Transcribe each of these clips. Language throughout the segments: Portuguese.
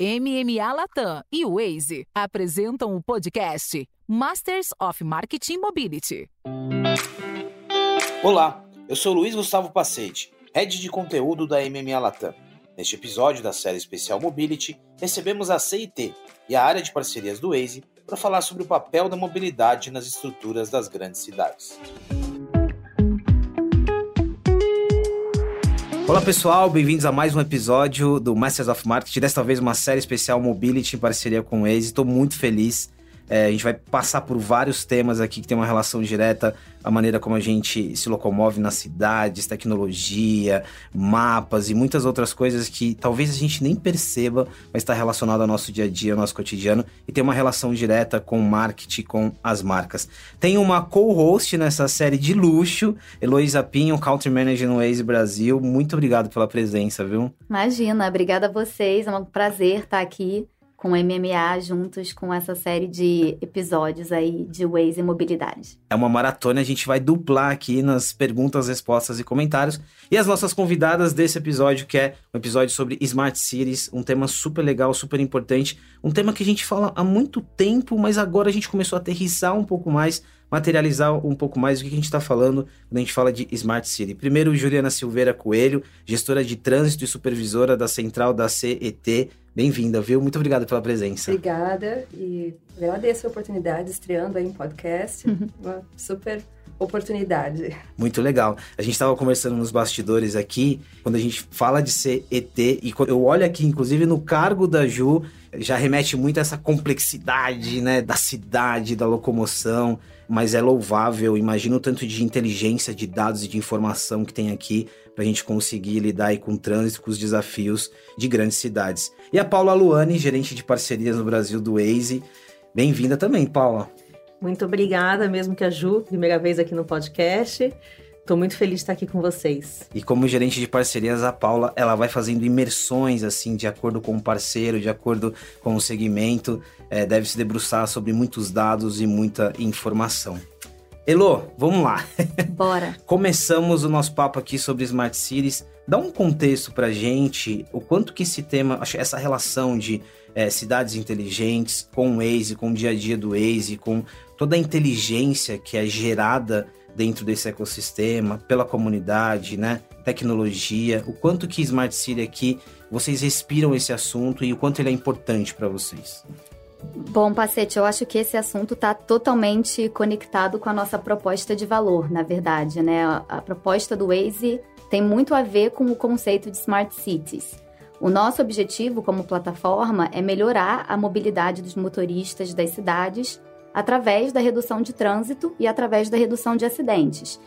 MMA Latam e Waze apresentam o podcast Masters of Marketing Mobility. Olá, eu sou Luiz Gustavo Pacete, head de conteúdo da MMA Latam. Neste episódio da série especial Mobility, recebemos a CIT e a área de parcerias do Waze para falar sobre o papel da mobilidade nas estruturas das grandes cidades. Olá pessoal, bem-vindos a mais um episódio do Masters of Marketing, desta vez uma série especial Mobility em parceria com o Waze. Estou muito feliz é, a gente vai passar por vários temas aqui que tem uma relação direta a maneira como a gente se locomove nas cidades, tecnologia, mapas e muitas outras coisas que talvez a gente nem perceba, mas está relacionado ao nosso dia a dia, ao nosso cotidiano e tem uma relação direta com o marketing, com as marcas. Tem uma co-host nessa série de luxo, Heloísa Pinho, Country Manager no Waze Brasil. Muito obrigado pela presença, viu? Imagina, obrigada a vocês, é um prazer estar aqui com MMA juntos com essa série de episódios aí de Waze e mobilidade. É uma maratona, a gente vai duplar aqui nas perguntas, respostas e comentários. E as nossas convidadas desse episódio, que é um episódio sobre Smart Cities, um tema super legal, super importante, um tema que a gente fala há muito tempo, mas agora a gente começou a aterrissar um pouco mais materializar um pouco mais o que a gente está falando quando a gente fala de Smart City. Primeiro, Juliana Silveira Coelho, gestora de trânsito e supervisora da central da CET. Bem-vinda, viu? Muito obrigado pela presença. Obrigada e agradeço a oportunidade estreando aí um podcast. Uhum. Uma super oportunidade. Muito legal. A gente estava conversando nos bastidores aqui, quando a gente fala de ser ET, e eu olho aqui, inclusive, no cargo da Ju, já remete muito a essa complexidade, né, da cidade, da locomoção mas é louvável. Imagina o tanto de inteligência, de dados e de informação que tem aqui para a gente conseguir lidar com o trânsito, com os desafios de grandes cidades. E a Paula Luane, gerente de parcerias no Brasil do Waze. Bem-vinda também, Paula. Muito obrigada, mesmo que a Ju, primeira vez aqui no podcast. Estou muito feliz de estar aqui com vocês. E como gerente de parcerias, a Paula, ela vai fazendo imersões, assim, de acordo com o parceiro, de acordo com o segmento. É, deve se debruçar sobre muitos dados e muita informação. Elô, vamos lá. Bora. Começamos o nosso papo aqui sobre Smart Cities. Dá um contexto pra gente, o quanto que esse tema, essa relação de é, cidades inteligentes com o Waze, com o dia a dia do Waze, com toda a inteligência que é gerada dentro desse ecossistema, pela comunidade, né? Tecnologia, o quanto que Smart City aqui vocês respiram esse assunto e o quanto ele é importante para vocês. Bom, Pacete, eu acho que esse assunto está totalmente conectado com a nossa proposta de valor, na verdade, né? A proposta do Waze tem muito a ver com o conceito de Smart Cities. O nosso objetivo como plataforma é melhorar a mobilidade dos motoristas das cidades através da redução de trânsito e através da redução de acidentes.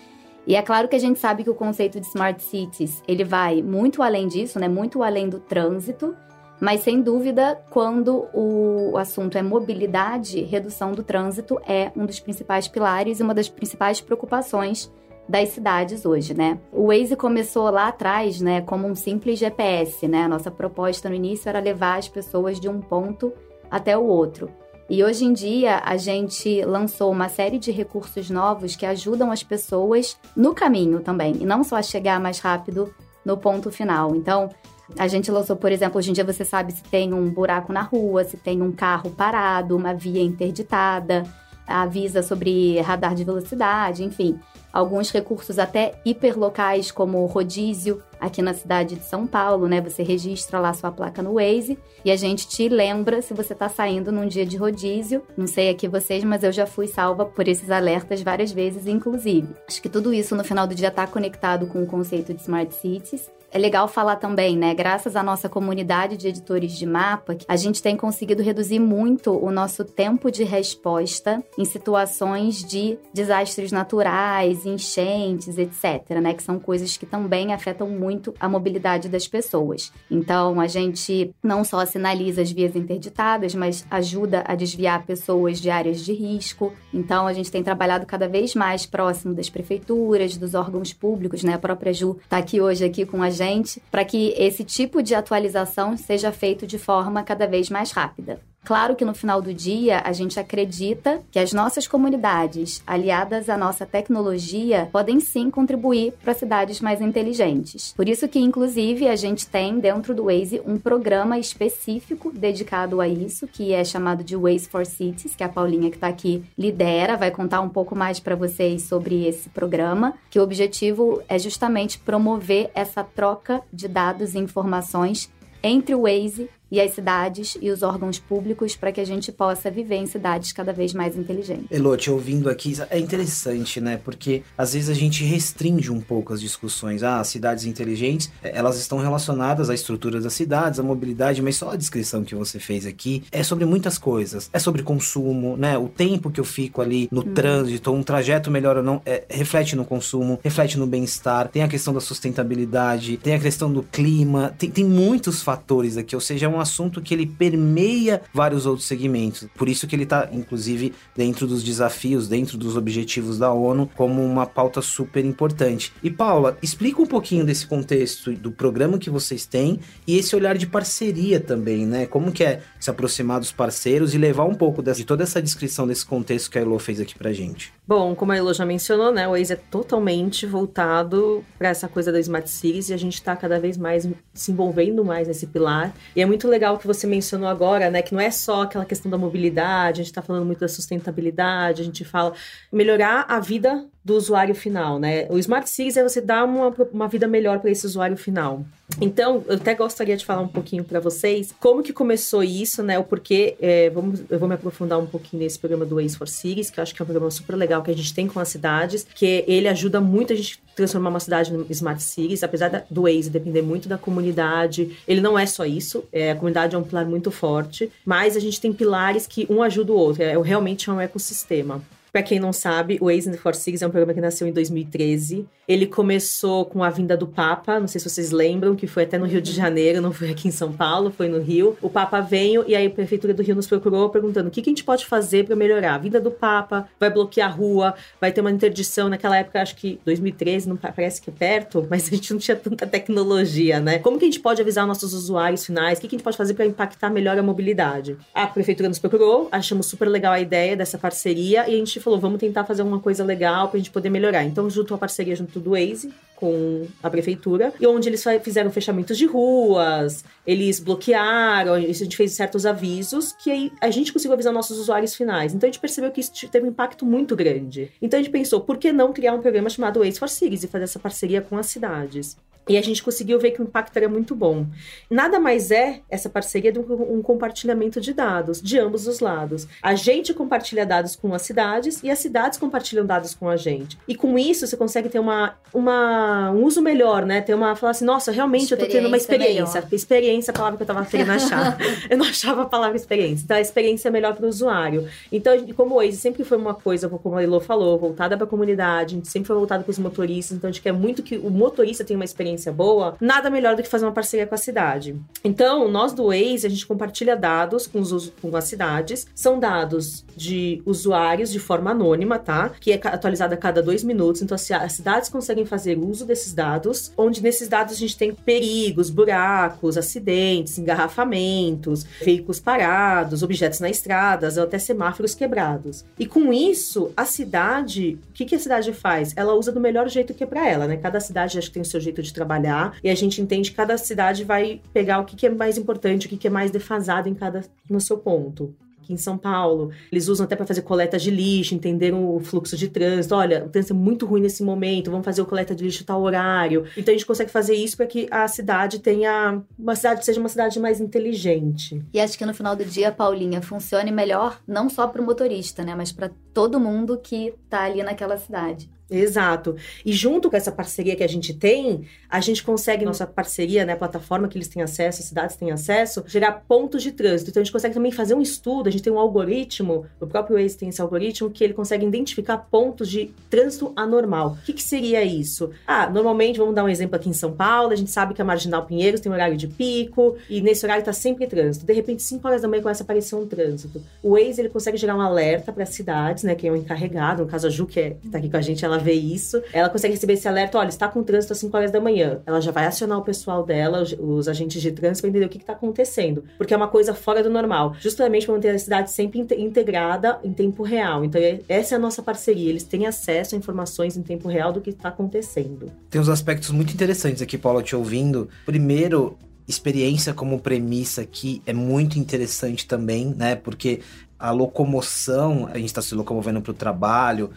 E é claro que a gente sabe que o conceito de smart cities, ele vai muito além disso, né? Muito além do trânsito, mas sem dúvida, quando o assunto é mobilidade, redução do trânsito é um dos principais pilares e uma das principais preocupações das cidades hoje, né? O Waze começou lá atrás, né, como um simples GPS, né? A nossa proposta no início era levar as pessoas de um ponto até o outro. E hoje em dia a gente lançou uma série de recursos novos que ajudam as pessoas no caminho também, e não só a chegar mais rápido no ponto final. Então, a gente lançou, por exemplo, hoje em dia você sabe se tem um buraco na rua, se tem um carro parado, uma via interditada, avisa sobre radar de velocidade, enfim alguns recursos até hiperlocais, como rodízio, aqui na cidade de São Paulo, né? Você registra lá sua placa no Waze e a gente te lembra se você está saindo num dia de rodízio. Não sei aqui vocês, mas eu já fui salva por esses alertas várias vezes, inclusive. Acho que tudo isso no final do dia está conectado com o conceito de Smart Cities é legal falar também, né? Graças à nossa comunidade de editores de mapa, a gente tem conseguido reduzir muito o nosso tempo de resposta em situações de desastres naturais, enchentes, etc., né? Que são coisas que também afetam muito a mobilidade das pessoas. Então, a gente não só sinaliza as vias interditadas, mas ajuda a desviar pessoas de áreas de risco. Então, a gente tem trabalhado cada vez mais próximo das prefeituras, dos órgãos públicos, né? A própria Ju está aqui hoje aqui com a gente para que esse tipo de atualização seja feito de forma cada vez mais rápida. Claro que no final do dia a gente acredita que as nossas comunidades, aliadas à nossa tecnologia, podem sim contribuir para cidades mais inteligentes. Por isso que, inclusive, a gente tem dentro do Waze um programa específico dedicado a isso, que é chamado de Waze for Cities, que a Paulinha que está aqui lidera, vai contar um pouco mais para vocês sobre esse programa, que o objetivo é justamente promover essa troca de dados e informações entre o Waze e as cidades e os órgãos públicos para que a gente possa viver em cidades cada vez mais inteligentes. Elô, te ouvindo aqui, é interessante, né? Porque às vezes a gente restringe um pouco as discussões. Ah, cidades inteligentes, é, elas estão relacionadas à estrutura das cidades, à mobilidade, mas só a descrição que você fez aqui é sobre muitas coisas. É sobre consumo, né? O tempo que eu fico ali no hum. trânsito, um trajeto melhor ou não, é, reflete no consumo, reflete no bem-estar, tem a questão da sustentabilidade, tem a questão do clima, tem, tem muitos fatores aqui, ou seja, é uma assunto que ele permeia vários outros segmentos. Por isso que ele está, inclusive, dentro dos desafios, dentro dos objetivos da ONU, como uma pauta super importante. E Paula, explica um pouquinho desse contexto do programa que vocês têm e esse olhar de parceria também, né? Como que é se aproximar dos parceiros e levar um pouco de toda essa descrição desse contexto que a Elo fez aqui pra gente. Bom, como a Elo já mencionou, né, o Waze é totalmente voltado para essa coisa da Smart Cities e a gente está cada vez mais se envolvendo mais nesse pilar. E é muito legal que você mencionou agora, né? Que não é só aquela questão da mobilidade, a gente está falando muito da sustentabilidade, a gente fala melhorar a vida do usuário final, né? O Smart Cities é você dar uma, uma vida melhor para esse usuário final. Então, eu até gostaria de falar um pouquinho para vocês como que começou isso, né? O porquê. É, vamos, eu vou me aprofundar um pouquinho nesse programa do Waze for Cities, que eu acho que é um programa super legal que a gente tem com as cidades, que ele ajuda muito a gente transformar uma cidade em Smart Cities, apesar do Waze depender muito da comunidade. Ele não é só isso, é, a comunidade é um pilar muito forte, mas a gente tem pilares que um ajuda o outro, é, realmente é um ecossistema. Para quem não sabe, o Waze for Six é um programa que nasceu em 2013. Ele começou com a vinda do Papa, não sei se vocês lembram, que foi até no Rio de Janeiro, não foi aqui em São Paulo, foi no Rio. O Papa veio e aí a Prefeitura do Rio nos procurou perguntando o que, que a gente pode fazer para melhorar. A vinda do Papa, vai bloquear a rua, vai ter uma interdição. Naquela época, acho que 2013, não parece que é perto, mas a gente não tinha tanta tecnologia, né? Como que a gente pode avisar nossos usuários finais? O que, que a gente pode fazer para impactar melhor a mobilidade? A Prefeitura nos procurou, achamos super legal a ideia dessa parceria e a gente falou, vamos tentar fazer uma coisa legal para a gente poder melhorar. Então, junto a parceria junto do Waze com a prefeitura, e onde eles fizeram fechamentos de ruas, eles bloquearam, a gente fez certos avisos que aí a gente conseguiu avisar nossos usuários finais. Então a gente percebeu que isso teve um impacto muito grande. Então a gente pensou, por que não criar um programa chamado Waze for Cities e fazer essa parceria com as cidades? E a gente conseguiu ver que o impacto era muito bom. Nada mais é essa parceria do que um compartilhamento de dados de ambos os lados. A gente compartilha dados com as cidades e as cidades compartilham dados com a gente. E com isso você consegue ter uma, uma um uso melhor, né? Ter uma falar assim, nossa, realmente eu tô tendo uma experiência. Melhor. Experiência é a palavra que eu tava querendo achar. eu não achava a palavra experiência. Então a experiência é melhor para o usuário. Então, como o Waze sempre foi uma coisa, como a Elo falou, voltada para a comunidade, a gente sempre foi voltado para os motoristas, então a gente quer muito que o motorista tenha uma experiência boa, nada melhor do que fazer uma parceria com a cidade. Então, nós do Waze, a gente compartilha dados com, os, com as cidades. São dados de usuários de forma anônima, tá? Que é atualizada a cada dois minutos. Então, as cidades conseguem fazer uso desses dados, onde nesses dados a gente tem perigos, buracos, acidentes, engarrafamentos, veículos parados, objetos na estrada, ou até semáforos quebrados. E com isso, a cidade, o que, que a cidade faz? Ela usa do melhor jeito que é para ela, né? Cada cidade acho que tem o seu jeito de trabalhar e a gente entende que cada cidade vai pegar o que, que é mais importante, o que, que é mais defasado em cada no seu ponto aqui em São Paulo. Eles usam até para fazer coleta de lixo, entenderam o fluxo de trânsito. Olha, o trânsito é muito ruim nesse momento, vamos fazer o coleta de lixo tal horário. Então a gente consegue fazer isso para que a cidade tenha uma cidade seja uma cidade mais inteligente. E acho que no final do dia, Paulinha, funcione melhor não só para o motorista, né, mas para todo mundo que está ali naquela cidade. Exato. E junto com essa parceria que a gente tem, a gente consegue, nossa parceria, né, plataforma que eles têm acesso, as cidades têm acesso, gerar pontos de trânsito. Então a gente consegue também fazer um estudo, a gente tem um algoritmo, o próprio Waze tem esse algoritmo, que ele consegue identificar pontos de trânsito anormal. O que, que seria isso? Ah, normalmente, vamos dar um exemplo aqui em São Paulo, a gente sabe que a Marginal Pinheiros tem um horário de pico, e nesse horário está sempre trânsito. De repente, 5 horas da manhã começa a aparecer um trânsito. O Waze, ele consegue gerar um alerta para as cidades, né, que é o encarregado, no caso a Ju, que é, está aqui com a gente, ela vê isso, ela consegue receber esse alerta, olha, está com trânsito às 5 horas da manhã. Ela já vai acionar o pessoal dela, os, agentes de trânsito, para entender o que está acontecendo. Porque é uma coisa fora do normal. Justamente para manter a cidade sempre integrada em tempo real. Então, é, essa é a nossa parceria. Eles têm acesso a informações em tempo real do que está acontecendo. Tem uns aspectos muito interessantes aqui, Paula, te ouvindo. Primeiro, experiência como premissa aqui é muito interessante também, né? Porque a locomoção, a gente está se locomovendo para o trabalho,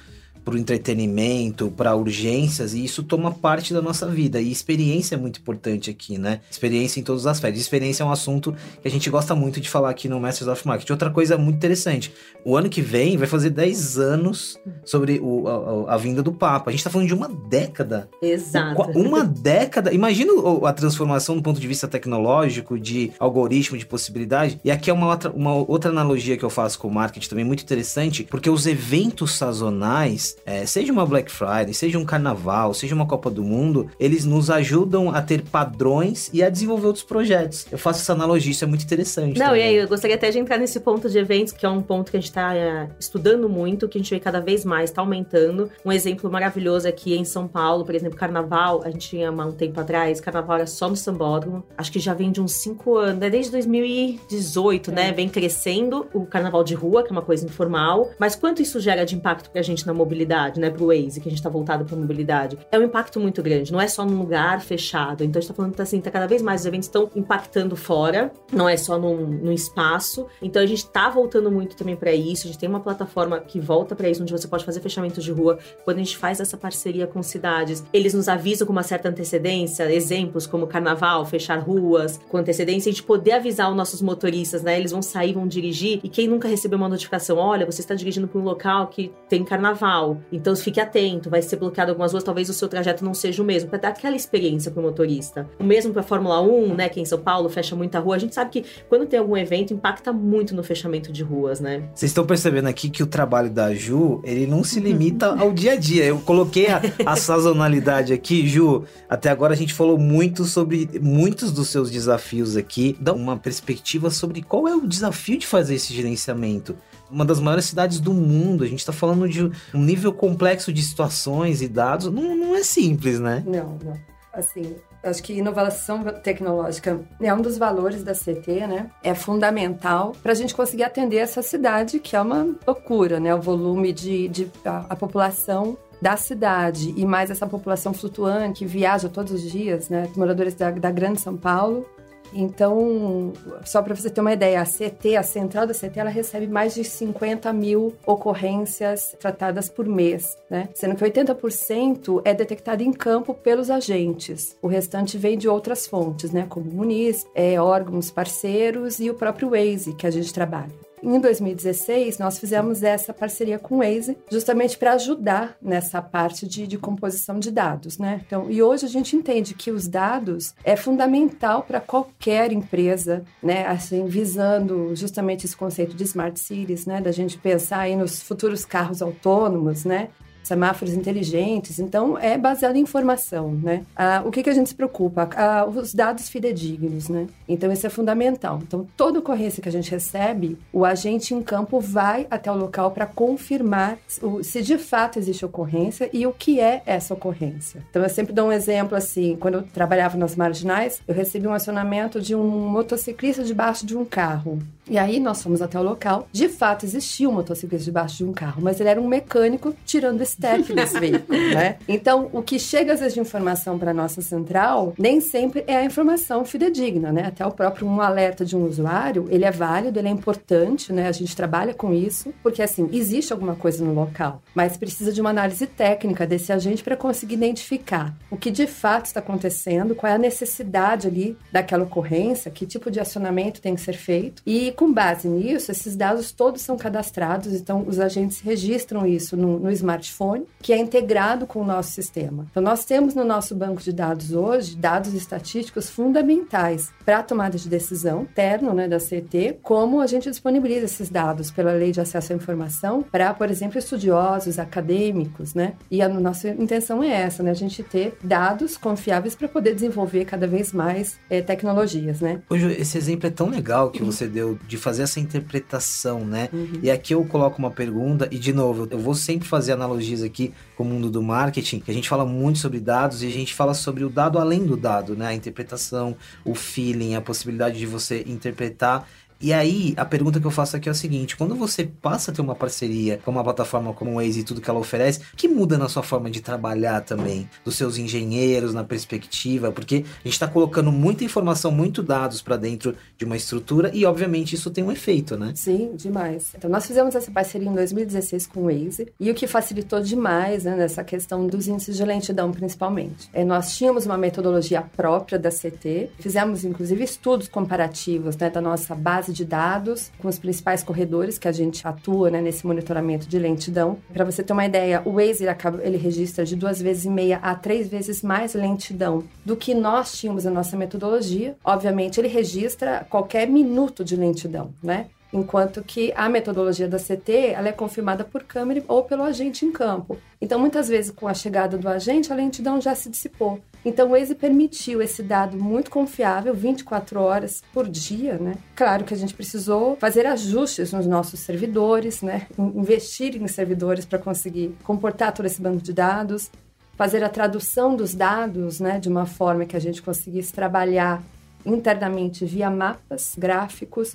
para o entretenimento, para urgências, e isso toma parte da nossa vida. E experiência é muito importante aqui, né? Experiência em todos os aspectos. Experiência é um assunto que a gente gosta muito de falar aqui no Masters of Marketing. Outra coisa muito interessante: o ano que vem vai fazer 10 anos sobre o, a, a, vinda do Papa. A gente está falando de uma década. Exato. Uma década. Imagina a transformação do ponto de vista tecnológico, de algoritmo, de possibilidade. E aqui é uma outra, uma outra analogia que eu faço com o marketing também muito interessante, porque os eventos sazonais é, seja uma Black Friday, seja um carnaval, seja uma Copa do Mundo, eles nos ajudam a ter padrões e a desenvolver outros projetos. Eu faço essa analogia, isso é muito interessante. Não, também. e aí eu gostaria até de entrar nesse ponto de eventos, que é um ponto que a gente está é, estudando muito, que a gente vê cada vez mais, está aumentando. Um exemplo maravilhoso aqui em São Paulo, por exemplo, carnaval, a gente tinha um tempo atrás, carnaval era só no Sambódromo. Acho que já vem de uns cinco anos, né? desde 2018, né? é. né? Vem crescendo o carnaval de rua, que é uma coisa informal. Mas quanto isso gera de impacto pra gente na mobilidade? Mobilidade, né, pro Waze, que a gente tá voltado pra mobilidade, é um impacto muito grande. Não é só num lugar fechado. Então a gente tá falando assim, tá cada vez mais os eventos estão impactando fora, não é só num, num espaço. Então a gente tá voltando muito também para isso. A gente tem uma plataforma que volta para isso, onde você pode fazer fechamentos de rua. Quando a gente faz essa parceria com cidades, eles nos avisam com uma certa antecedência, exemplos como carnaval, fechar ruas, com antecedência, a gente poder avisar os nossos motoristas, né? Eles vão sair, vão dirigir, e quem nunca recebeu uma notificação, olha, você está dirigindo para um local que tem carnaval, então fique atento, vai ser bloqueado algumas ruas, talvez o seu trajeto não seja o mesmo, para dar aquela experiência para o motorista. O mesmo para a Fórmula 1, né, que em São Paulo fecha muita rua. A gente sabe que quando tem algum evento impacta muito no fechamento de ruas, né? Vocês estão percebendo aqui que o trabalho da Ju, ele não se limita ao dia a dia. Eu coloquei a, a sazonalidade aqui, Ju. Até agora a gente falou muito sobre muitos dos seus desafios aqui. Dá uma perspectiva sobre qual é o desafio de fazer esse gerenciamento uma das maiores cidades do mundo. A gente está falando de um nível complexo de situações e dados. Não, não é simples, né? Não, não. Assim, acho que inovação tecnológica é um dos valores da CT, né? É fundamental para a gente conseguir atender essa cidade, que é uma loucura, né? O volume de, de a, a população da cidade e mais essa população flutuante que viaja todos os dias, né? Moradores da, da Grande São Paulo então, só para você ter uma ideia, a CT, a central da CT, ela recebe mais de 50 mil ocorrências tratadas por mês, né? Sendo que 80% é detectado em campo pelos agentes. O restante vem de outras fontes, né? Como Muniz, é, órgãos parceiros e o próprio Waze que a gente trabalha. Em 2016, nós fizemos essa parceria com o Waze, justamente para ajudar nessa parte de, de, composição de dados, né? Então, e hoje a gente entende que os dados é fundamental para qualquer empresa, né? Assim, visando justamente esse conceito de smart cities, né? Da gente pensar aí nos futuros carros autônomos, né? Semáforos inteligentes. Então, é baseado em informação, né? Ah, o que, que a gente se preocupa? Ah, os dados fidedignos, né? Então, isso é fundamental. Então, toda ocorrência que a gente recebe, o agente em campo vai até o local para confirmar se de fato existe ocorrência e o que é essa ocorrência. Então, eu sempre dou um exemplo assim, quando eu trabalhava nas marginais, eu recebi um acionamento de um motociclista debaixo de um carro. E aí nós fomos até o local. De fato, existia um motociclista debaixo de um carro, mas ele era um mecânico tirando o step desse veículo, né? Então, o que chega às vezes de informação para nossa central, nem sempre é a informação fidedigna, né? Até o próprio um alerta de um usuário, ele é válido, ele é importante, né? A gente trabalha com isso, porque assim, existe alguma coisa no local, mas precisa de uma análise técnica desse agente para conseguir identificar o que de fato está acontecendo, qual é a necessidade ali daquela ocorrência, que tipo de acionamento tem que ser feito e com base nisso, esses dados todos são cadastrados, então os agentes registram isso no, no, smartphone, que é integrado com o nosso sistema. Então, nós temos no nosso banco de dados hoje dados estatísticos fundamentais para a tomada de decisão interno né, da CT, como a gente disponibiliza esses dados pela Lei de Acesso à Informação para, por exemplo, estudiosos, acadêmicos, né? E a nossa intenção é essa, né? A gente ter dados confiáveis para poder desenvolver cada vez mais é, tecnologias, né? Hoje, esse exemplo é tão legal que você deu de fazer essa interpretação, né? Uhum. E aqui eu coloco uma pergunta, e de novo, eu vou sempre fazer analogia aqui com o mundo do marketing, que a gente fala muito sobre dados e a gente fala sobre o dado além do dado, né? A interpretação, o feeling, a possibilidade de você interpretar e aí, a pergunta que eu faço aqui é o seguinte: quando você passa a ter uma parceria com uma plataforma como o Waze e tudo que ela oferece, que muda na sua forma de trabalhar também? Dos seus engenheiros, na perspectiva? Porque a gente está colocando muita informação, muito dados para dentro de uma estrutura e, obviamente, isso tem um efeito, né? Sim, demais. Então, nós fizemos essa parceria em 2016 com o Waze e o que facilitou demais né, nessa questão dos índices de lentidão, principalmente. É, nós tínhamos uma metodologia própria da CT, fizemos, inclusive, estudos comparativos né, da nossa base de dados com os principais corredores que a gente atua né, nesse monitoramento de lentidão. Para você ter uma ideia, o Waze ele registra de duas vezes e meia a três vezes mais lentidão do que nós tínhamos na nossa metodologia. Obviamente, ele registra qualquer minuto de lentidão, né? Enquanto que a metodologia da CT ela é confirmada por câmera ou pelo agente em campo. Então, muitas vezes, com a chegada do agente, a lentidão já se dissipou. Então, o Waze permitiu esse dado muito confiável, 24 horas por dia, né? Claro que a gente precisou fazer ajustes nos nossos servidores, né? Investir em servidores para conseguir comportar todo esse banco de dados, fazer a tradução dos dados, né? De uma forma que a gente conseguisse trabalhar internamente via mapas, gráficos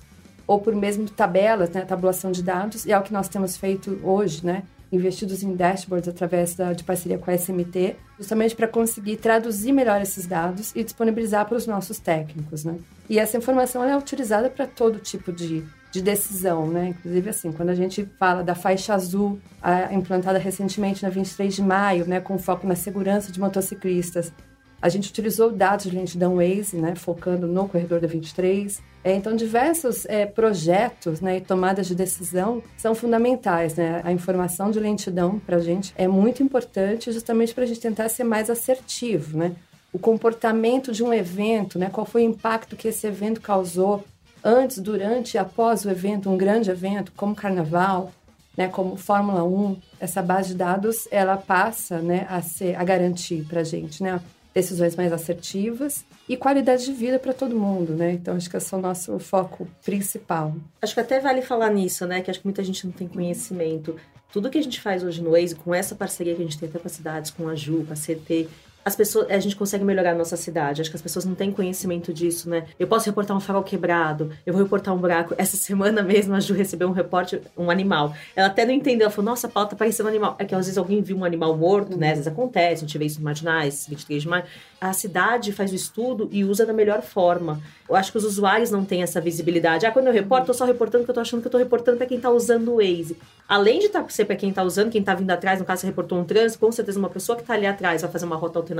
ou por mesmo tabelas, né? Tabulação de dados, e é o que nós temos feito hoje, né? investidos em dashboards através da, de parceria com a SMT, justamente para conseguir traduzir melhor esses dados e disponibilizar para os nossos técnicos, né? E essa informação é utilizada para todo tipo de, de decisão, né? Inclusive, assim, quando a gente fala da faixa azul, a, implantada recentemente na 23 de maio, né, com foco na segurança de motociclistas, a gente utilizou dados de lentidão Waze, né, focando no corredor da 23. É, então, diversos é, projetos né, e tomadas de decisão são fundamentais. Né? A informação de lentidão para a gente é muito importante justamente para a gente tentar ser mais assertivo. Né? O comportamento de um evento, né? qual foi o impacto que esse evento causou antes, durante e após o evento, um grande evento como Carnaval, né, como Fórmula 1, essa base de dados ela passa né, a, ser, a garantir para a gente né, decisões mais assertivas e qualidade de vida para todo mundo, né? Então acho que esse é o nosso foco principal. Acho que até vale falar nisso, né? Que acho que muita gente não tem conhecimento. Tudo que a gente faz hoje no Waze, com essa parceria que a gente tem até com as cidades, com a Ju, com a CT, as pessoas, a gente consegue melhorar a nossa cidade. Acho que as pessoas não têm conhecimento disso, né? Eu posso reportar um farol quebrado, eu vou reportar um buraco. Essa semana mesmo a Ju recebeu um reporte, um animal. Ela até não entendeu, ela falou, nossa, a pauta parecendo um animal. É que às vezes alguém viu um animal morto, né? Às vezes acontece, a gente vê isso no Marginais, 23 de maio. A cidade faz o estudo e usa da melhor forma. Eu acho que os usuários não têm essa visibilidade. Ah, quando eu reporto, eu só reportando que eu tô achando que eu tô reportando para quem tá usando o Waze. Além de tá, ser para quem tá usando, quem tá vindo atrás, no caso você reportou um trânsito, com certeza uma pessoa que tá ali atrás vai fazer uma rota alternativa,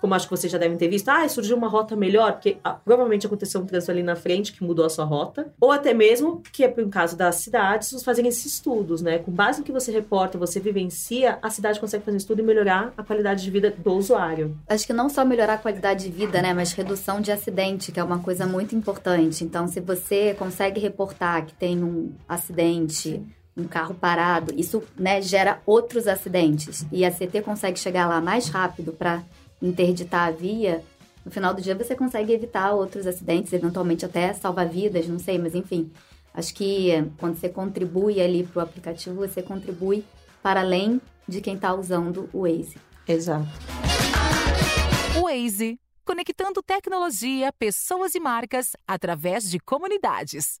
como acho que vocês já devem ter visto. Ah, surgiu uma rota melhor, porque ah, provavelmente aconteceu um trânsito ali na frente que mudou a sua rota. Ou até mesmo, que é no caso das cidades, os fazerem esses estudos, né? Com base no que você reporta, você vivencia, a cidade consegue fazer um estudo e melhorar a qualidade de vida do usuário. Acho que não só melhorar a qualidade de vida, né? Mas redução de acidente, que é uma coisa muito importante. Então, se você consegue reportar que tem um acidente, um carro parado, isso né, gera outros acidentes. E a CT consegue chegar lá mais rápido para interditar a via. No final do dia, você consegue evitar outros acidentes, eventualmente até salvar vidas, não sei, mas enfim. Acho que quando você contribui ali para o aplicativo, você contribui para além de quem está usando o Waze. Exato. O Waze conectando tecnologia, pessoas e marcas através de comunidades.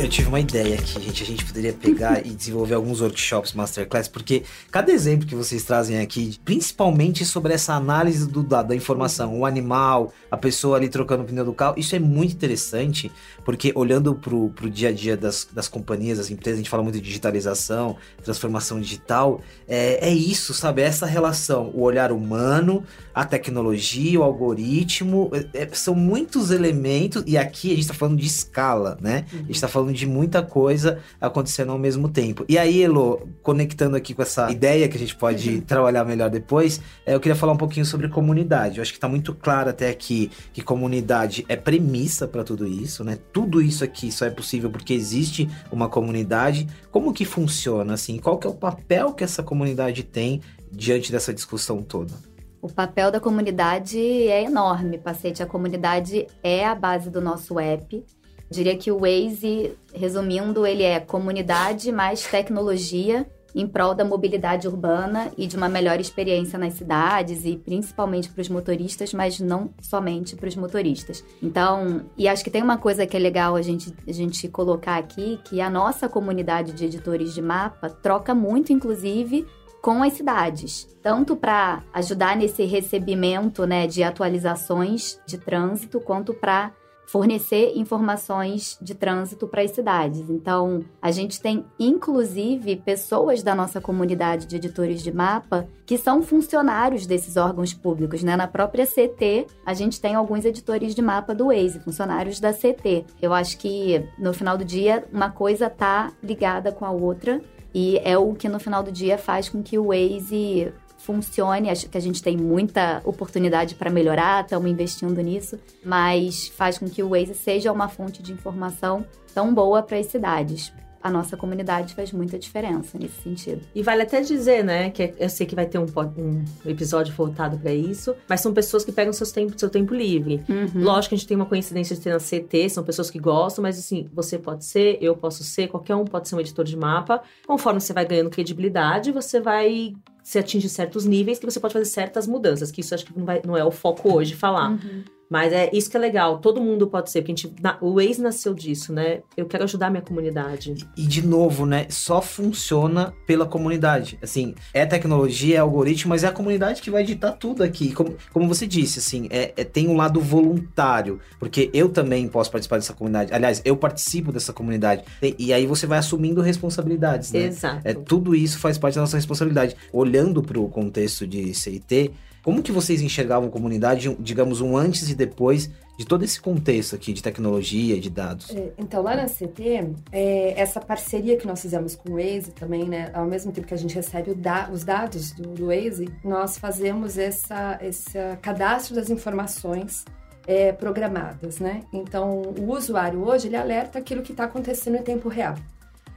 Eu tive uma ideia aqui, gente. A gente poderia pegar e desenvolver alguns workshops, masterclass, porque cada exemplo que vocês trazem aqui, principalmente sobre essa análise do, da, da informação, o animal, a pessoa ali trocando o pneu do carro, isso é muito interessante, porque olhando pro, pro dia a dia das, das companhias, das empresas, a gente fala muito de digitalização, transformação digital, é, é isso, sabe? É essa relação, o olhar humano, a tecnologia, o algoritmo, é, é são muitos elementos, e aqui a gente está falando de escala, né? A gente está falando de muita coisa acontecendo ao mesmo tempo. E aí, Elo, conectando aqui com essa ideia que a gente pode uhum. trabalhar melhor depois, é, eu queria falar um pouquinho sobre comunidade. Eu acho que está muito claro até aqui que comunidade é premissa para tudo isso, né? Tudo isso aqui só é possível porque existe uma comunidade. Como que funciona, assim? Qual que é o papel que essa comunidade tem diante dessa discussão toda? O papel da comunidade é enorme, Pacete. A comunidade é a base do nosso app. Diria que o Waze, resumindo, ele é comunidade mais tecnologia em prol da mobilidade urbana e de uma melhor experiência nas cidades e principalmente para os motoristas, mas não somente para os motoristas. Então, e acho que tem uma coisa que é legal a gente, a gente colocar aqui, que a nossa comunidade de editores de mapa troca muito, inclusive, com as cidades, tanto para ajudar nesse recebimento né, de atualizações de trânsito, quanto para fornecer informações de trânsito para as cidades. Então, a gente tem inclusive pessoas da nossa comunidade de editores de mapa que são funcionários desses órgãos públicos, né? Na própria CT, a gente tem alguns editores de mapa do Waze, funcionários da CT. Eu acho que no final do dia uma coisa tá ligada com a outra e é o que no final do dia faz com que o Waze funcione. Acho que a gente tem muita oportunidade para melhorar, estamos investindo nisso, mas faz com que o Waze seja uma fonte de informação tão boa para as cidades a nossa comunidade faz muita diferença nesse sentido. E vale até dizer, né, que eu sei que vai ter um, um episódio voltado para isso, mas são pessoas que pegam seus tempo, seu tempo livre. Uhum. Lógico que a gente tem uma coincidência de ter na CT, são pessoas que gostam, mas assim, você pode ser, eu posso ser, qualquer um pode ser um editor de mapa. Conforme você vai ganhando credibilidade, você vai se atingir certos níveis que você pode fazer certas mudanças, que isso acho que não, vai, não é o foco hoje falar. Uhum. Mas é isso que é legal, todo mundo pode ser, porque a gente, na, o Waze nasceu disso, né? Eu quero ajudar a minha comunidade. E de novo, né? Só funciona pela comunidade. Assim, é tecnologia, é algoritmo, mas é a comunidade que vai editar tudo aqui. Como, como você disse, assim, é, é, tem um lado voluntário, porque eu também posso participar dessa comunidade. Aliás, eu participo dessa comunidade. E, e aí você vai assumindo responsabilidades, né? Exato. É, tudo isso faz parte da nossa responsabilidade. Olhando para o contexto de CIT, como que vocês enxergavam comunidade, digamos, um antes e depois de todo esse contexto aqui de tecnologia de dados? É, então, lá na CT, é, essa parceria que nós fizemos com o Waze também, né? Ao mesmo tempo que a gente recebe da, os dados do, do Waze, nós fazemos essa, esse cadastro das informações é, programadas, né? Então, o usuário hoje, ele alerta aquilo que está acontecendo em tempo real.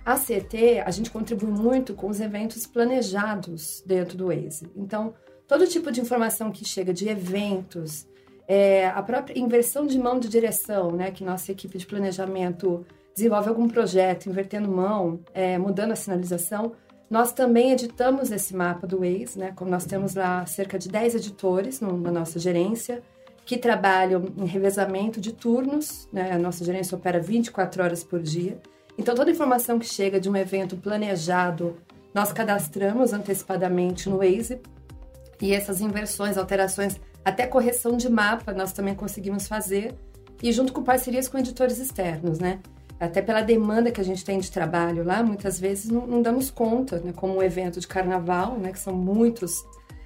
A CT, a gente contribui muito com os eventos planejados dentro do Waze. Então, todo tipo de informação que chega de eventos, é, a própria inversão de mão de direção, né, que nossa equipe de planejamento desenvolve algum projeto, invertendo mão, é, mudando a sinalização, nós também editamos esse mapa do Waze, né, como nós temos lá cerca de 10 editores no, na nossa gerência, que trabalham em revezamento de turnos, né, a nossa gerência opera 24 horas por dia, então toda informação que chega de um evento planejado, nós cadastramos antecipadamente no Waze e essas inversões, alterações, até correção de mapa nós também conseguimos fazer e junto com parcerias com editores externos, né? Até pela demanda que a gente tem de trabalho lá, muitas vezes não, não damos conta, né? Como um evento de carnaval, né? Que são muitos,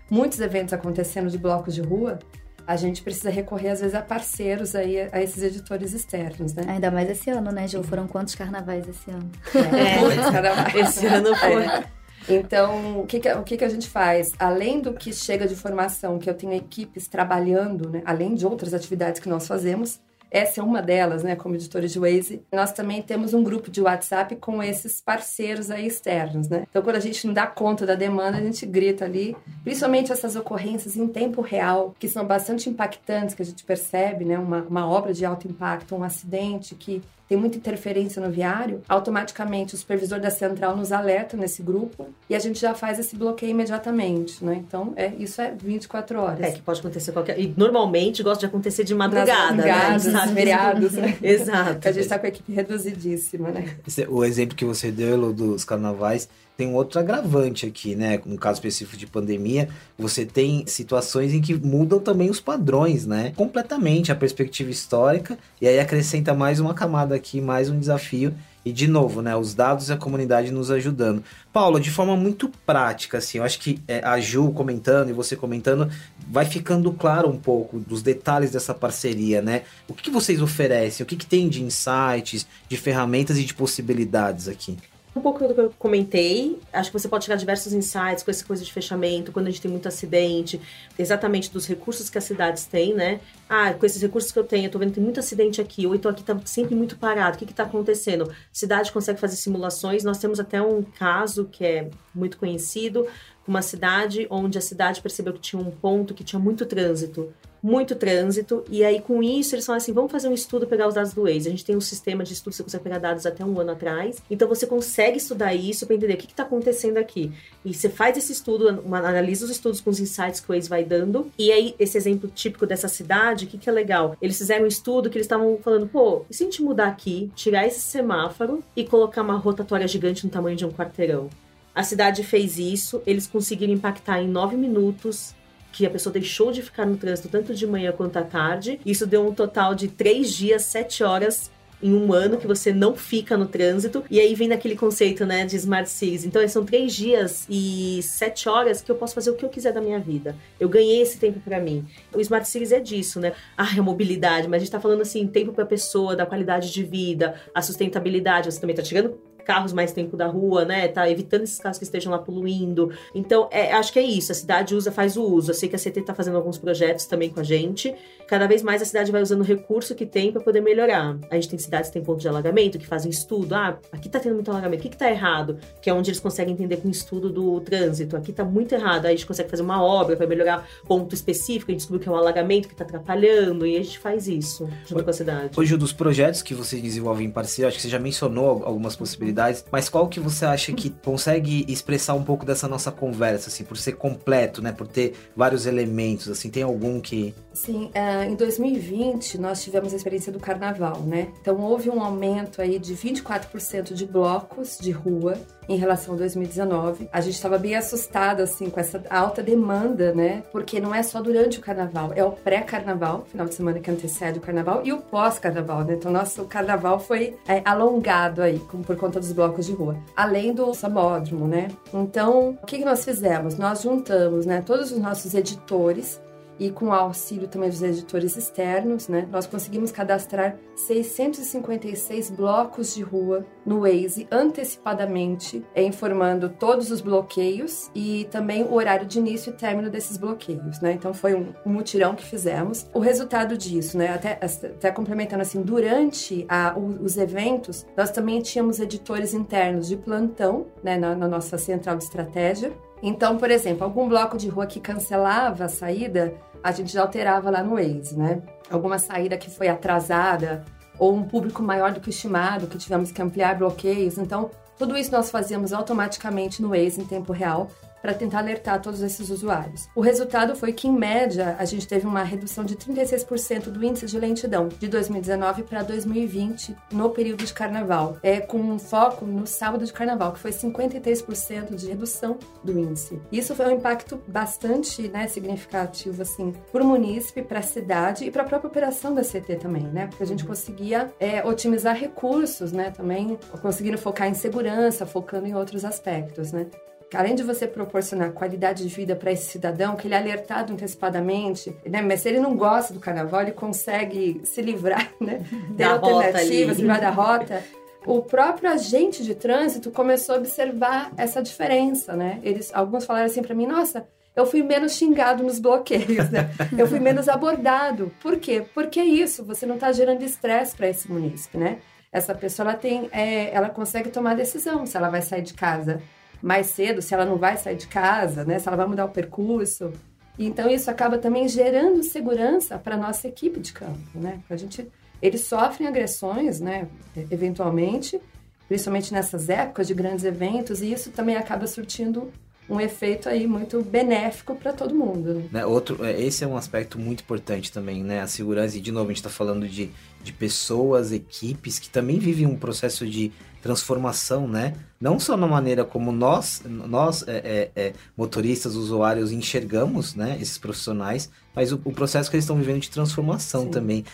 muitos eventos acontecendo de blocos de rua a gente precisa recorrer às vezes a parceiros aí, a esses editores externos, né? Ainda mais esse ano, né, Ju? Foram quantos carnavais esse ano? É, carnavais. esse ano foi. É. Então, o que, que, o que, que a gente faz? Além do que chega de formação, que eu tenho equipes trabalhando, né? além de outras atividades que nós fazemos, essa é uma delas, né, como editores de Waze. Nós também temos um grupo de WhatsApp com esses parceiros aí externos, né? Então, quando a gente não dá conta da demanda, a gente grita ali, principalmente essas ocorrências em tempo real, que são bastante impactantes, que a gente percebe, né? Uma, uma obra de alto impacto, um acidente que tem muita interferência no viário, automaticamente o supervisor da central nos alerta nesse grupo e a gente já faz esse bloqueio imediatamente, né? Então, é, isso é 24 horas. É, que pode acontecer qualquer... E normalmente gosta de acontecer de madrugada, Nas madrugadas, né? feriados, né? Exato. a gente está com a equipe reduzidíssima, né? Esse- o exemplo que você deu, Elo, dos carnavais, tem um outro agravante aqui, né? No caso específico de pandemia, você tem situações em que mudam também os padrões, né? Completamente a perspectiva histórica, e aí acrescenta mais uma camada aqui, mais um desafio. E de novo, né? Os dados e a comunidade nos ajudando. Paulo, de forma muito prática, assim, eu acho que é, a Ju comentando e você comentando, vai ficando claro um pouco dos detalhes dessa parceria, né? O que, que vocês oferecem? O que, que tem de insights, de ferramentas e de possibilidades aqui? Um pouco do que eu comentei, acho que você pode tirar diversos insights com essa coisa de fechamento, quando a gente tem muito acidente, exatamente dos recursos que as cidades têm, né? Ah, com esses recursos que eu tenho, eu tô vendo que tem muito acidente aqui, ou então aqui tá sempre muito parado, o que que tá acontecendo? A cidade consegue fazer simulações, nós temos até um caso que é muito conhecido, uma cidade onde a cidade percebeu que tinha um ponto que tinha muito trânsito muito trânsito, e aí com isso eles falam assim, vamos fazer um estudo, pegar os dados do Waze. A gente tem um sistema de estudo, você consegue pegar dados até um ano atrás, então você consegue estudar isso para entender o que está acontecendo aqui. E você faz esse estudo, analisa os estudos com os insights que o Waze vai dando, e aí esse exemplo típico dessa cidade, o que, que é legal? Eles fizeram um estudo que eles estavam falando, pô, e se a gente mudar aqui, tirar esse semáforo e colocar uma rotatória gigante no tamanho de um quarteirão? A cidade fez isso, eles conseguiram impactar em nove minutos que a pessoa deixou de ficar no trânsito tanto de manhã quanto à tarde. Isso deu um total de três dias, sete horas em um ano que você não fica no trânsito. E aí vem naquele conceito, né, de Smart Cities. Então, são três dias e sete horas que eu posso fazer o que eu quiser da minha vida. Eu ganhei esse tempo para mim. O Smart Cities é disso, né? Ah, é mobilidade, mas a gente tá falando assim, tempo pra pessoa, da qualidade de vida, a sustentabilidade. Você também tá tirando carros mais tempo da rua, né? Tá evitando esses carros que estejam lá poluindo. Então, é, acho que é isso. A cidade usa, faz o uso. Eu sei que a CT tá fazendo alguns projetos também com a gente. Cada vez mais a cidade vai usando o recurso que tem para poder melhorar. A gente tem cidades que tem ponto de alagamento, que fazem estudo. Ah, aqui tá tendo muito alagamento. O que que tá errado? Que é onde eles conseguem entender com o estudo do trânsito. Aqui tá muito errado. Aí a gente consegue fazer uma obra para melhorar ponto específico e descobrir que é um alagamento que tá atrapalhando. E a gente faz isso junto com a cidade. Hoje, dos projetos que você desenvolve em parceria, acho que você já mencionou algumas possibilidades mas qual que você acha que consegue expressar um pouco dessa nossa conversa, assim, por ser completo, né? Por ter vários elementos, assim, tem algum que... Sim, uh, em 2020 nós tivemos a experiência do carnaval, né? Então houve um aumento aí de 24% de blocos de rua em relação a 2019. A gente estava bem assustada assim com essa alta demanda, né? Porque não é só durante o carnaval, é o pré-carnaval, final de semana que antecede o carnaval, e o pós-carnaval, né? Então nosso carnaval foi é, alongado aí por conta dos blocos de rua, além do samódromo, né? Então, o que, que nós fizemos? Nós juntamos, né, todos os nossos editores e com o auxílio também dos editores externos, né, nós conseguimos cadastrar 656 blocos de rua no Waze antecipadamente, informando todos os bloqueios e também o horário de início e término desses bloqueios, né? Então foi um, um mutirão que fizemos. O resultado disso, né, até, até complementando assim, durante a, os eventos, nós também tínhamos editores internos de plantão, né, na, na nossa central de estratégia. Então, por exemplo, algum bloco de rua que cancelava a saída, a gente já alterava lá no Waze, né? Alguma saída que foi atrasada ou um público maior do que estimado, que tivemos que ampliar bloqueios. Então, tudo isso nós fazíamos automaticamente no Waze em tempo real para tentar alertar todos esses usuários. O resultado foi que, em média, a gente teve uma redução de 36% do índice de lentidão de 2019 para 2020 no período de carnaval, é com um foco no sábado de carnaval, que foi 53% de redução do índice. Isso foi um impacto bastante né, significativo assim, para o munícipe, para a cidade e para a própria operação da CT também, né? Porque a gente conseguia é, otimizar recursos, né? Também conseguindo focar em segurança, focando em outros aspectos, né? Além de você proporcionar qualidade de vida para esse cidadão, que ele é alertado antecipadamente, né? Mas se ele não gosta do carnaval, ele consegue se livrar, né? Ter da alternativas, se livrar da rota. O próprio agente de trânsito começou a observar essa diferença, né? Eles, alguns falaram assim para mim, nossa, eu fui menos xingado nos bloqueios, né? Eu fui menos abordado. Por quê? Porque é isso, você não está gerando estresse para esse munícipe, né? Essa pessoa ela tem, é, ela consegue tomar decisão se ela vai sair de casa mais cedo, se ela não vai sair de casa, né? Se ela vai mudar o percurso. Então isso acaba também gerando segurança para nossa equipe de campo, né? A gente, eles sofrem agressões, né? Eventualmente, principalmente nessas épocas de grandes eventos, e isso também acaba surtindo um efeito aí muito benéfico para todo mundo. Né? Outro, é, esse é um aspecto muito importante também, né? A segurança, e de novo, a gente está falando de, de pessoas, equipes que também vivem um processo de transformação, né? Não só na maneira como nós, nós é, é, é, motoristas, usuários, enxergamos, né? Esses profissionais, mas o, o processo que eles estão vivendo de transformação Sim. também.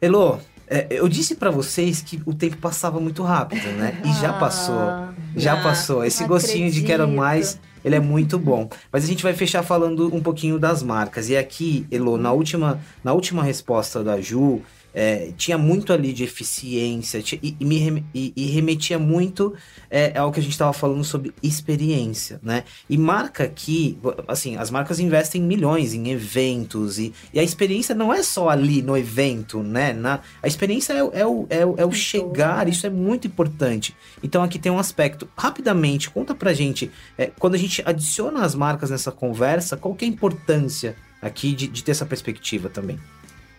Elô, é, eu disse para vocês que o tempo passava muito rápido, né? E já passou. Ah, já passou. Esse gostinho acredito. de quero mais, ele é muito bom. Mas a gente vai fechar falando um pouquinho das marcas. E aqui, Elo, na última, na última resposta da Ju, é, tinha muito ali de eficiência tinha, e, e, me, e, e, remetia muito é, ao que a gente estava falando sobre experiência, né? E marca aqui, assim, as marcas investem milhões em eventos e, e a experiência não é só ali no evento, né? Na, a experiência é, é, o, é, o, é o chegar, isso é muito importante. Então aqui tem um aspecto. Rapidamente, conta pra gente, é, quando a gente adiciona as marcas nessa conversa, qual que é a importância aqui de, de ter essa perspectiva também?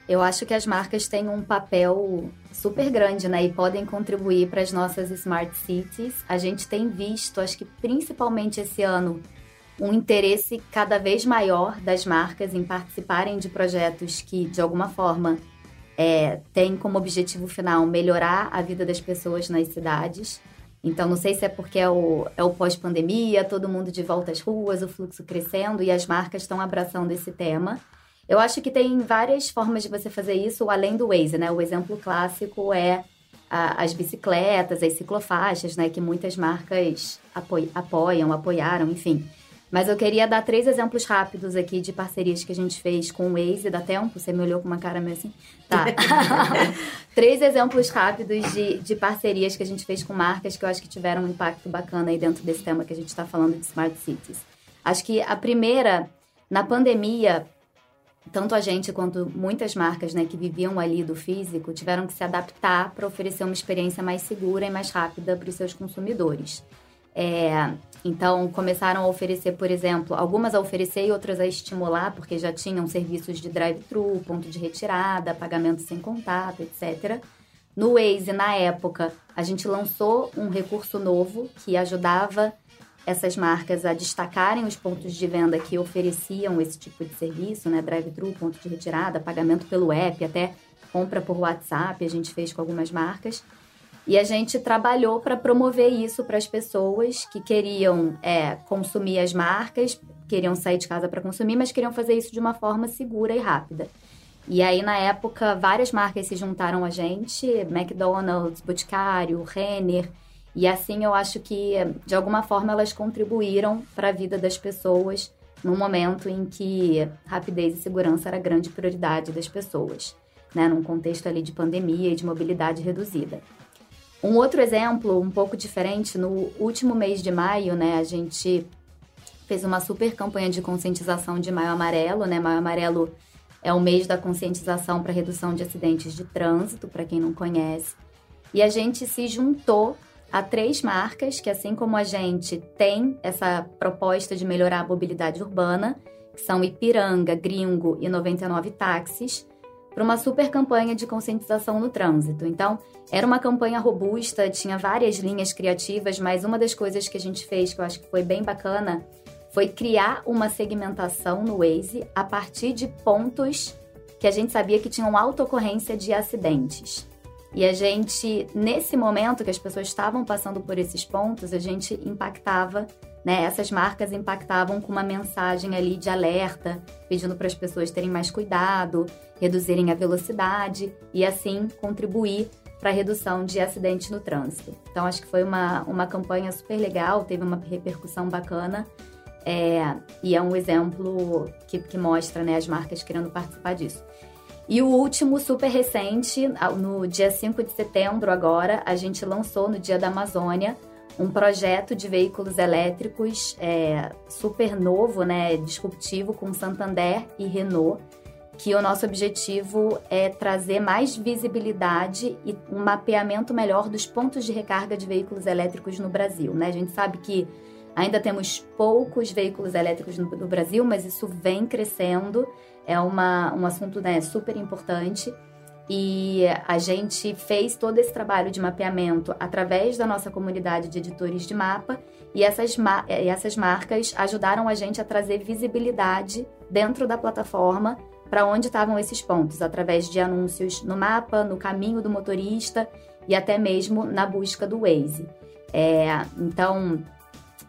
Eu acho que as marcas têm um papel super grande, né? E podem contribuir para as nossas smart cities. A gente tem visto, acho que principalmente esse ano, um interesse cada vez maior das marcas em participarem de projetos que, de alguma forma, é, têm como objetivo final melhorar a vida das pessoas nas cidades. Então, não sei se é porque é o, é o pós-pandemia, todo mundo de volta às ruas, o fluxo crescendo e as marcas estão abraçando esse tema. Eu acho que tem várias formas de você fazer isso além do Waze, né? O exemplo clássico é a, as bicicletas, as ciclofaixas, né? Que muitas marcas apoiam, apoiam, apoiaram, enfim. Mas eu queria dar três exemplos rápidos aqui de parcerias que a gente fez com o Waze. Dá tempo? Você me olhou com uma cara meio assim? Tá. três exemplos rápidos de, de parcerias que a gente fez com marcas que eu acho que tiveram um impacto bacana aí dentro desse tema que a gente está falando de Smart Cities. Acho que a primeira, na pandemia, tanto a gente quanto muitas marcas né, que viviam ali do físico tiveram que se adaptar para oferecer uma experiência mais segura e mais rápida para os seus consumidores. É, então, começaram a oferecer, por exemplo, algumas a oferecer e outras a estimular, porque já tinham serviços de drive-thru, ponto de retirada, pagamento sem contato, etc. No Waze, na época, a gente lançou um recurso novo que ajudava essas marcas a destacarem os pontos de venda que ofereciam esse tipo de serviço, né? Drive-thru, ponto de retirada, pagamento pelo app, até compra por WhatsApp, a gente fez com algumas marcas. E a gente trabalhou para promover isso para as pessoas que queriam é, consumir as marcas, queriam sair de casa para consumir, mas queriam fazer isso de uma forma segura e rápida. E aí, na época, várias marcas se juntaram a gente, McDonald's, Boticário, Renner, e assim eu acho que, de alguma forma, elas contribuíram para a vida das pessoas num momento em que rapidez e segurança era a grande prioridade das pessoas, né? num contexto ali de pandemia e de mobilidade reduzida. Um outro exemplo, um pouco diferente, no último mês de maio, né, a gente fez uma super campanha de conscientização de Maio Amarelo, né? Maio Amarelo é o mês da conscientização para redução de acidentes de trânsito, para quem não conhece. E a gente se juntou a três marcas que, assim como a gente tem essa proposta de melhorar a mobilidade urbana, que são Ipiranga, Gringo e 99 Táxis, para uma super campanha de conscientização no trânsito. Então, era uma campanha robusta, tinha várias linhas criativas, mas uma das coisas que a gente fez, que eu acho que foi bem bacana, foi criar uma segmentação no Waze a partir de pontos que a gente sabia que tinham alta ocorrência de acidentes. E a gente, nesse momento que as pessoas estavam passando por esses pontos, a gente impactava, né? Essas marcas impactavam com uma mensagem ali de alerta, pedindo para as pessoas terem mais cuidado, reduzirem a velocidade e assim contribuir para a redução de acidentes no trânsito. Então, acho que foi uma, uma campanha super legal, teve uma repercussão bacana. É, e é um exemplo que, que mostra né, as marcas querendo participar disso. E o último, super recente, no dia 5 de setembro agora, a gente lançou no Dia da Amazônia um projeto de veículos elétricos é, super novo, né, disruptivo, com Santander e Renault, que o nosso objetivo é trazer mais visibilidade e um mapeamento melhor dos pontos de recarga de veículos elétricos no Brasil. Né? A gente sabe que ainda temos poucos veículos elétricos no, no Brasil, mas isso vem crescendo é uma, um assunto né, super importante. E a gente fez todo esse trabalho de mapeamento através da nossa comunidade de editores de mapa, e essas, e essas marcas ajudaram a gente a trazer visibilidade dentro da plataforma para onde estavam esses pontos, através de anúncios no mapa, no caminho do motorista e até mesmo na busca do Waze. É, então,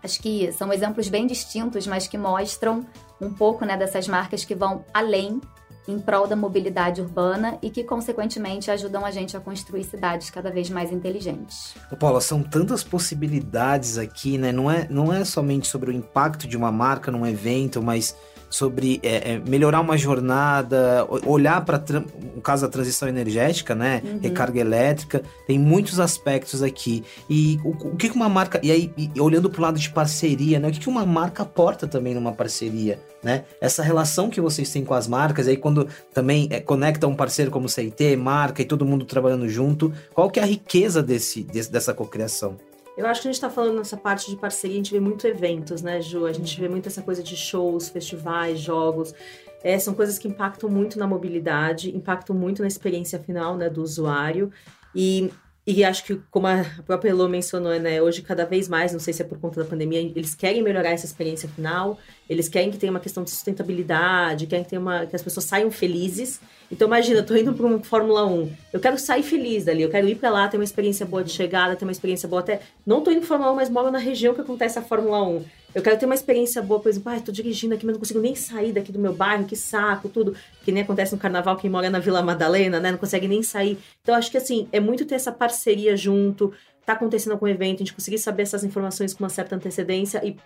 acho que são exemplos bem distintos, mas que mostram um pouco né, dessas marcas que vão além em prol da mobilidade urbana e que, consequentemente, ajudam a gente a construir cidades cada vez mais inteligentes. Ô Paula, são tantas possibilidades aqui, né? Não é, não é somente sobre o impacto de uma marca num evento, mas sobre é, é, melhorar uma jornada, olhar para o caso da transição energética, né? Uhum. Recarga elétrica, tem muitos aspectos aqui. E o, o que uma marca. E aí, e olhando para o lado de parceria, né? O que uma marca aporta também numa parceria? Né? Essa relação que vocês têm com as marcas, aí quando também é, conecta um parceiro como CIT, marca e todo mundo trabalhando junto, qual que é a riqueza desse, desse dessa cocriação? Eu acho que a gente está falando nessa parte de parceria, a gente vê muito eventos, né, Ju? A gente vê muito essa coisa de shows, festivais, jogos. É, são coisas que impactam muito na mobilidade, impactam muito na experiência final né, do usuário. E e acho que, como a própria Elô mencionou, né, hoje cada vez mais, não sei se é por conta da pandemia, eles querem melhorar essa experiência final, eles querem que tenha uma questão de sustentabilidade, querem que, tenha uma, que as pessoas saiam felizes. Então, imagina, eu tô indo para uma Fórmula 1, eu quero sair feliz dali, eu quero ir para lá, ter uma experiência boa de chegada, ter uma experiência boa até. Não tô indo para Fórmula 1, mas moro na região que acontece a Fórmula 1. Eu quero ter uma experiência boa, por exemplo, ah, tô dirigindo aqui, mas não consigo nem sair daqui do meu bairro, que saco, tudo. Que nem acontece no carnaval, quem mora na Vila Madalena, né? Não consegue nem sair. Então, acho que assim, é muito ter essa parceria junto, tá acontecendo algum evento, a gente conseguir saber essas informações com uma certa antecedência e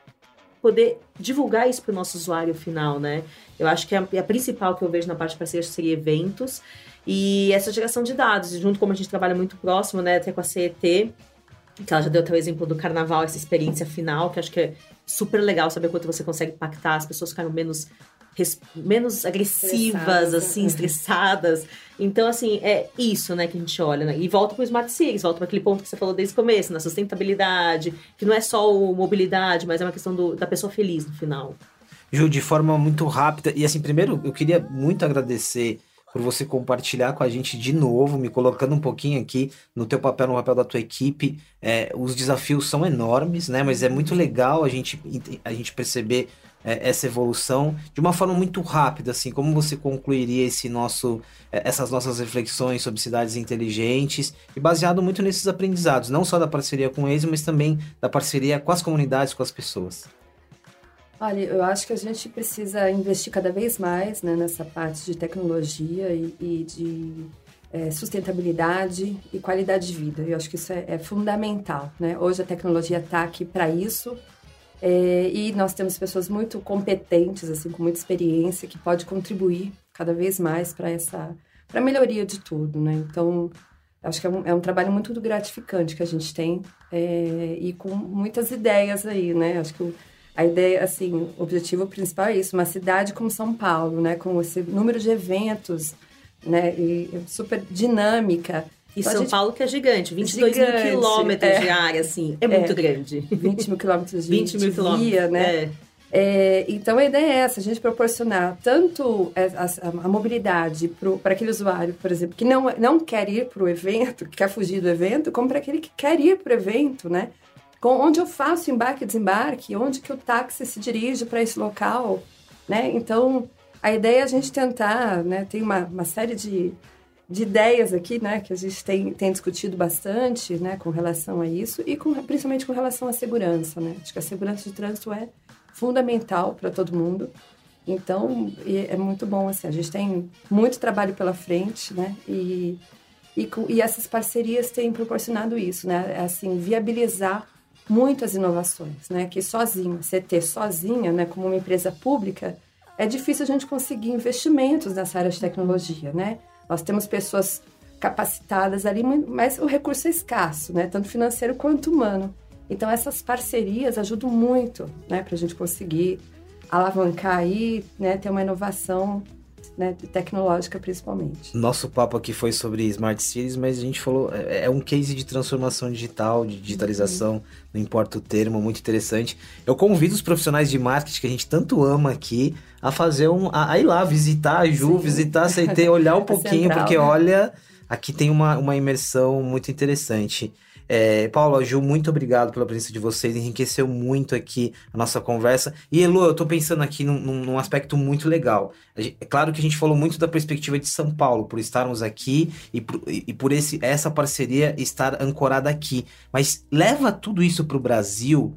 poder divulgar isso para o nosso usuário final, né? Eu acho que a, a principal que eu vejo na parte de parceria seria eventos e essa geração de dados, junto como a gente trabalha muito próximo, né, até com a CET, que ela já deu até o exemplo do carnaval, essa experiência final, que acho que é super legal saber quanto você consegue impactar, as pessoas ficaram menos menos agressivas, assim, né? estressadas. Então, assim, é isso, né, que a gente olha, né? E volta pro Smart Cities, volta para aquele ponto que você falou desde o começo, na sustentabilidade, que não é só o mobilidade, mas é uma questão do, da pessoa feliz no final. Ju, de forma muito rápida, e assim, primeiro, eu queria muito agradecer por você compartilhar com a gente de novo, me colocando um pouquinho aqui no teu papel, no papel da tua equipe. É, os desafios são enormes, né? Mas é muito legal a gente, a gente perceber é, essa evolução de uma forma muito rápida, assim, como você concluiria esse nosso, é, essas nossas reflexões sobre cidades inteligentes e baseado muito nesses aprendizados, não só da parceria com eles, mas também da parceria com as comunidades, com as pessoas. Olha, eu acho que a gente precisa investir cada vez mais né, nessa parte de tecnologia e, e de é, sustentabilidade e qualidade de vida. Eu acho que isso é, é fundamental. Né? Hoje a tecnologia está aqui para isso é, e nós temos pessoas muito competentes, assim, com muita experiência, que pode contribuir cada vez mais para essa para melhoria de tudo, né? Então, acho que é um, é um, trabalho muito gratificante que a gente tem é, e com muitas ideias aí, né? Acho que o, a ideia, assim, o objetivo principal é isso, uma cidade como São Paulo, né? Com esse número de eventos, né? E super dinâmica. E então, São gente... Paulo que é gigante, 22 gigante, mil quilômetros é. de área, assim, é, é muito grande. 20 mil quilômetros de 20 mil quilômetros, né? É. É, então a ideia é essa, a gente proporcionar tanto a, a, a mobilidade para aquele usuário, por exemplo, que não, não quer ir para o evento, que quer fugir do evento, como para aquele que quer ir para o evento, né? Com, onde eu faço embarque e desembarque, onde que o táxi se dirige para esse local, né? Então a ideia é a gente tentar, né? Tem uma, uma série de, de ideias aqui, né, que a gente tem, tem discutido bastante, né, com relação a isso e com, principalmente com relação à segurança, né. Acho que a segurança de trânsito é fundamental para todo mundo. Então, é muito bom, assim, a gente tem muito trabalho pela frente, né, e, e, e essas parcerias têm proporcionado isso, né, é, assim, viabilizar muitas inovações, né, que sozinha, CT sozinha, né, como uma empresa pública, é difícil a gente conseguir investimentos nessa área de tecnologia, né, nós temos pessoas capacitadas ali, mas o recurso é escasso, né? Tanto financeiro quanto humano. Então essas parcerias ajudam muito, né, para a gente conseguir alavancar aí, né, ter uma inovação né, tecnológica principalmente. Nosso papo aqui foi sobre Smart Cities, mas a gente falou, é, é um case de transformação digital, de digitalização, uhum. não importa o termo, muito interessante. Eu convido os profissionais de marketing que a gente tanto ama aqui a fazer um. a, a ir lá visitar a Ju, Sim. visitar a CT, olhar um pouquinho, central, porque né? olha, aqui tem uma, uma imersão muito interessante. É, Paulo, Ju, muito obrigado pela presença de vocês, enriqueceu muito aqui a nossa conversa. E Elo, eu tô pensando aqui num, num aspecto muito legal. É claro que a gente falou muito da perspectiva de São Paulo, por estarmos aqui e por, e por esse, essa parceria estar ancorada aqui. Mas leva tudo isso para o Brasil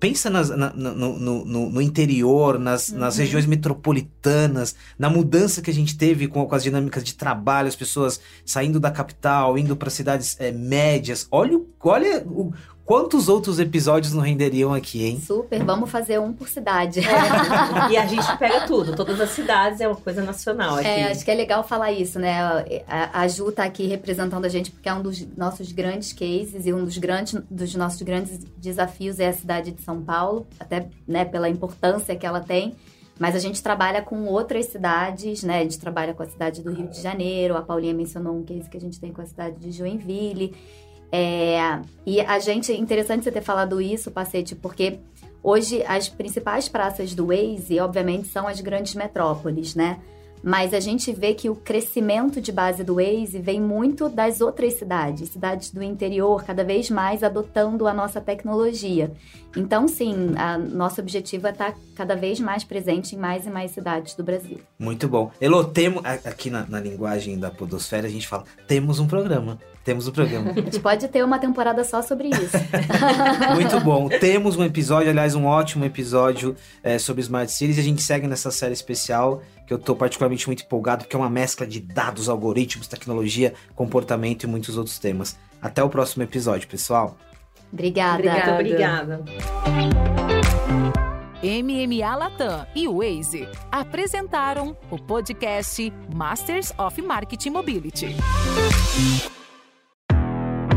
pensa nas, na, no, no, no, interior, nas, uhum. nas regiões metropolitanas, na mudança que a gente teve com, com as dinâmicas de trabalho, as pessoas saindo da capital, indo para cidades é, médias. Olha olha o, quantos outros episódios não renderiam aqui, hein? Super, vamos fazer um por cidade. É. e a gente pega tudo, todas as cidades é uma coisa nacional aqui. É, acho que é legal falar isso, né? A, a Ju tá aqui representando a gente porque é um dos nossos grandes cases e um dos grandes dos nossos grandes desafios é a cidade de São Paulo, até né, pela importância que ela tem. Mas a gente trabalha com outras cidades, né? A gente trabalha com a cidade do Rio de Janeiro, a Paulinha mencionou um case que a gente tem com a cidade de Joinville. É, e a gente, interessante você ter falado isso, Pacete, porque hoje as principais praças do Waze, obviamente, são as grandes metrópoles, né? Mas a gente vê que o crescimento de base do Waze vem muito das outras cidades, cidades do interior, cada vez mais adotando a nossa tecnologia. Então, sim, a nosso objetivo é estar cada vez mais presente em mais e mais cidades do Brasil. Muito bom. Elo, temo, aqui na, na linguagem da podosfera, a gente fala, temos um programa. Temos o um programa. A gente pode ter uma temporada só sobre isso. Muito bom. Temos um episódio, aliás, um ótimo episódio é, sobre Smart Cities. E a gente segue nessa série especial que eu estou particularmente muito empolgado, porque é uma mescla de dados, algoritmos, tecnologia, comportamento e muitos outros temas. Até o próximo episódio, pessoal. Obrigada. Obrigada. obrigada. MMA Latam e Waze apresentaram o podcast Masters of Marketing Mobility.